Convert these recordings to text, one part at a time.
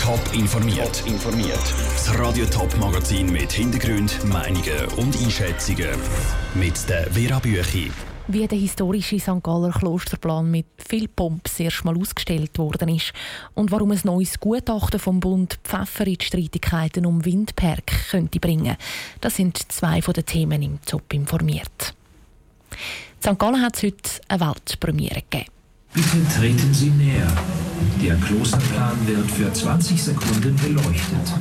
Top informiert. informiert. Das Radio Top Magazin mit Hintergrund, Meinungen und Einschätzungen mit der Vera Büchi. Wie der historische St. Galler Klosterplan mit viel Pomp erstmal ausgestellt worden ist und warum ein neues Gutachten vom Bund Pfeffer in die Streitigkeiten um Windpark könnte bringen. Das sind zwei von den Themen im Top informiert. St. Gallen hat es heute eine Weltpremiere gegeben. Bitte treten Sie näher. Der Klosterplan wird für 20 Sekunden beleuchtet.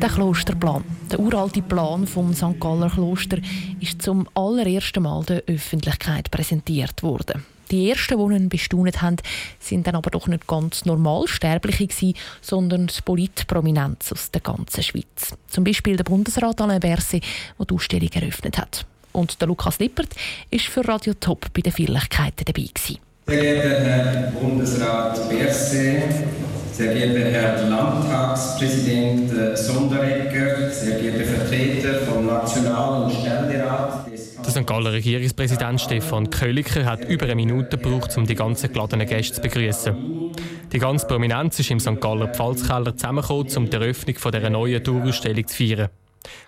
Der Klosterplan, der uralte Plan vom St. Galler Kloster, ist zum allerersten Mal der Öffentlichkeit präsentiert worden. Die ersten, die ihn bestaunet haben, sind dann aber doch nicht ganz normal Sterbliche gewesen, sondern Politprominenz aus der ganzen Schweiz. Zum Beispiel der Bundesrat Alain Berset, der die Ausstellung eröffnet hat. Und der Lukas Lippert war für Radio Top bei den Feierlichkeiten dabei. Gewesen. Sehr geehrter Herr Bundesrat Berset, sehr geehrter Herr Landtagspräsident äh, Sonderegger, sehr geehrte Vertreter vom Nationalen Ständerat. Der St. Galler Regierungspräsident Stefan Köliker hat über eine Minute gebraucht, um die ganzen geladenen Gäste zu begrüßen. Die ganze Prominenz ist im St. Galler Pfalzkeller zusammengekommen, um die Eröffnung dieser neuen Tourausstellung zu feiern.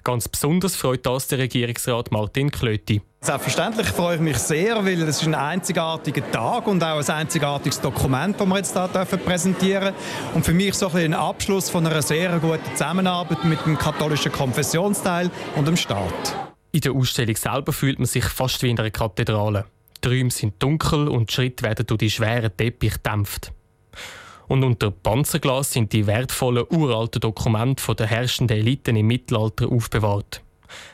Ganz besonders freut das der Regierungsrat Martin Klöti. Selbstverständlich freue ich mich sehr, weil es ist ein einzigartiger Tag und auch ein einzigartiges Dokument, das wir jetzt hier präsentieren dürfen. Und für mich so ein, ein Abschluss von einer sehr guten Zusammenarbeit mit dem katholischen Konfessionsteil und dem Staat. In der Ausstellung selber fühlt man sich fast wie in einer Kathedrale. Die Räume sind dunkel und die Schritte werden durch die schweren Teppich gedämpft. Und unter Panzerglas sind die wertvollen uralten Dokumente der herrschenden Eliten im Mittelalter aufbewahrt.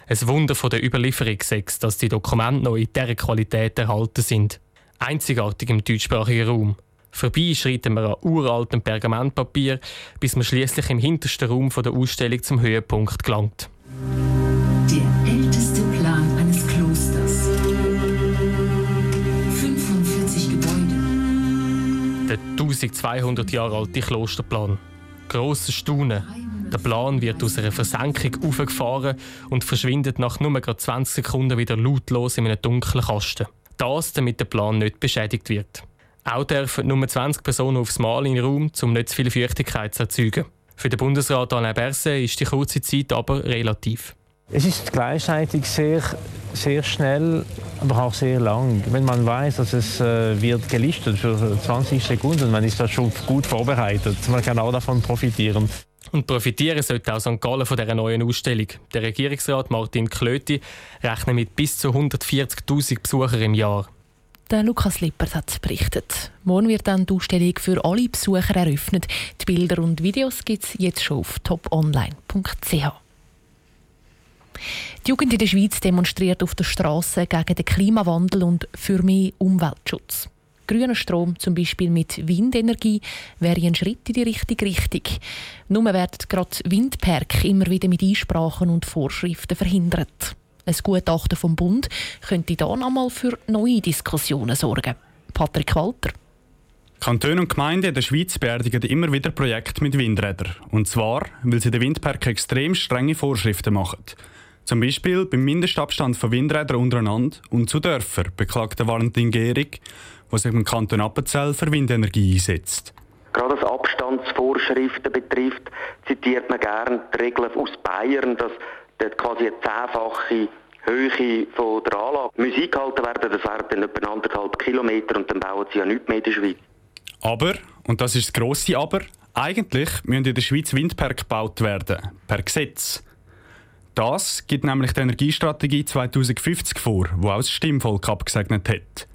Ein Wunder von der Überlieferung ist, dass die Dokumente noch in dieser Qualität erhalten sind. Einzigartig im deutschsprachigen Raum. Vorbei schreiten wir an uraltem Pergamentpapier, bis man schließlich im hintersten Raum der Ausstellung zum Höhepunkt gelangt. Der älteste 1200 Jahre alte Klosterplan. Grosses Staunen. Der Plan wird aus einer Versenkung aufgefahren und verschwindet nach nur 20 Sekunden wieder lautlos in einem dunklen Kasten. Das, damit der Plan nicht beschädigt wird. Auch dürfen nur 20 Personen aufs Mal in den Raum, um nicht zu viel Feuchtigkeit zu erzeugen. Für den Bundesrat Alain Berset ist die kurze Zeit aber relativ. Es ist gleichzeitig sehr, sehr schnell, aber auch sehr lang. Wenn man weiß, dass es äh, wird gelistet für 20 Sekunden, man ist da schon gut vorbereitet. Man kann auch davon profitieren. Und profitieren sollte auch St. Gallen von dieser neuen Ausstellung. Der Regierungsrat Martin Klöti rechnet mit bis zu 140.000 Besuchern im Jahr. Der Lukas Lippert hat berichtet. Morgen wird dann die Ausstellung für alle Besucher eröffnet. Die Bilder und Videos gibt es jetzt schon auf toponline.ch. Die Jugend in der Schweiz demonstriert auf der Straße gegen den Klimawandel und für mehr Umweltschutz. Grüner Strom, zum Beispiel mit Windenergie, wäre ein Schritt in die richtige Richtung. Nur werden gerade Windparks immer wieder mit Einsprachen und Vorschriften verhindert. Ein Gutachten vom Bund könnte da nochmal für neue Diskussionen sorgen. Patrick Walter. Kantone und Gemeinden in der Schweiz beerdigen immer wieder Projekte mit Windrädern. Und zwar, weil sie den Windpark extrem strenge Vorschriften machen. Zum Beispiel beim Mindestabstand von Windrädern untereinander und zu Dörfern, beklagt der Valentin Gehrig, der sich im Kanton Appenzell für Windenergie einsetzt. Gerade was Abstandsvorschriften betrifft, zitiert man gerne die Regeln aus Bayern, dass dort quasi eine zehnfache Höhe von der Anlage Musik gehalten werden. Das wären dann etwa anderthalb Kilometer und dann bauen sie ja nichts mehr in der Schweiz. Aber, und das ist das grosse Aber, eigentlich müssen in der Schweiz Windparks gebaut werden, per Gesetz. Das gibt nämlich die Energiestrategie 2050 vor, wo auch das Stimmvolk abgesegnet hat.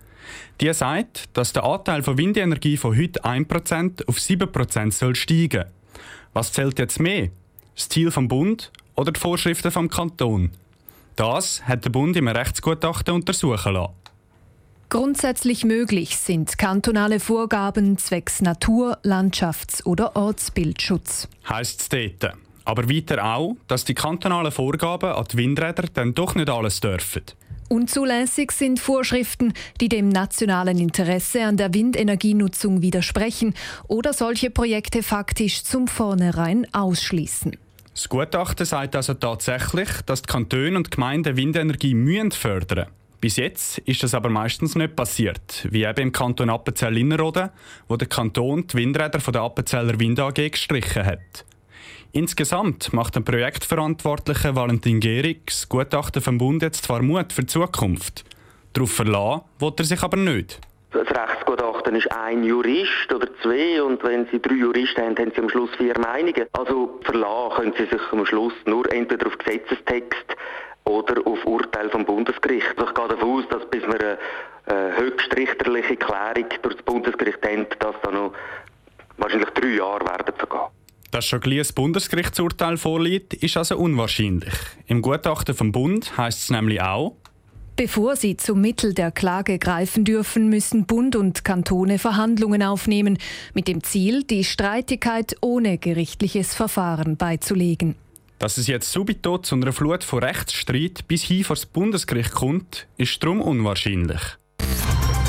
Die sagt, dass der Anteil von Windenergie von heute 1% auf 7% soll steigen. Was zählt jetzt mehr? Das Ziel vom Bund oder die Vorschriften vom Kanton? Das hat der Bund im Rechtsgutachten untersuchen lassen. Grundsätzlich möglich sind kantonale Vorgaben zwecks Natur-, Landschafts- oder Ortsbildschutz. Heißt es dort. Aber weiter auch, dass die kantonalen Vorgaben an die Windräder dann doch nicht alles dürfen. Unzulässig sind Vorschriften, die dem nationalen Interesse an der Windenergienutzung widersprechen oder solche Projekte faktisch zum Vornherein ausschließen. Das Gutachten sagt also tatsächlich, dass die Kantone und Gemeinden Windenergie müssen fördern Bis jetzt ist das aber meistens nicht passiert, wie eben im Kanton Appenzell-Innerrhoden, wo der Kanton die Windräder von der Appenzeller Wind AG gestrichen hat. Insgesamt macht der Projektverantwortliche Valentin Gehrig das Gutachten vom Bund jetzt zwar Mut für die Zukunft. Darauf verlassen will er sich aber nicht. Das Rechtsgutachten ist ein Jurist oder zwei und wenn Sie drei Juristen haben, haben Sie am Schluss vier Meinungen. Also verlassen können Sie sich am Schluss nur entweder auf Gesetzestext oder auf Urteil vom Bundesgericht. Ich gehe davon aus, dass bis wir eine höchstrichterliche Klärung durch das Bundesgericht haben, dass da noch wahrscheinlich drei Jahre werden vergehen. Dass schon gleich ein Bundesgerichtsurteil vorliegt, ist also unwahrscheinlich. Im Gutachten vom Bund heißt es nämlich auch, Bevor sie zum Mittel der Klage greifen dürfen, müssen Bund und Kantone Verhandlungen aufnehmen, mit dem Ziel, die Streitigkeit ohne gerichtliches Verfahren beizulegen. Dass es jetzt subito zu einer Flut von Rechtsstreit bis hin vor das Bundesgericht kommt, ist darum unwahrscheinlich.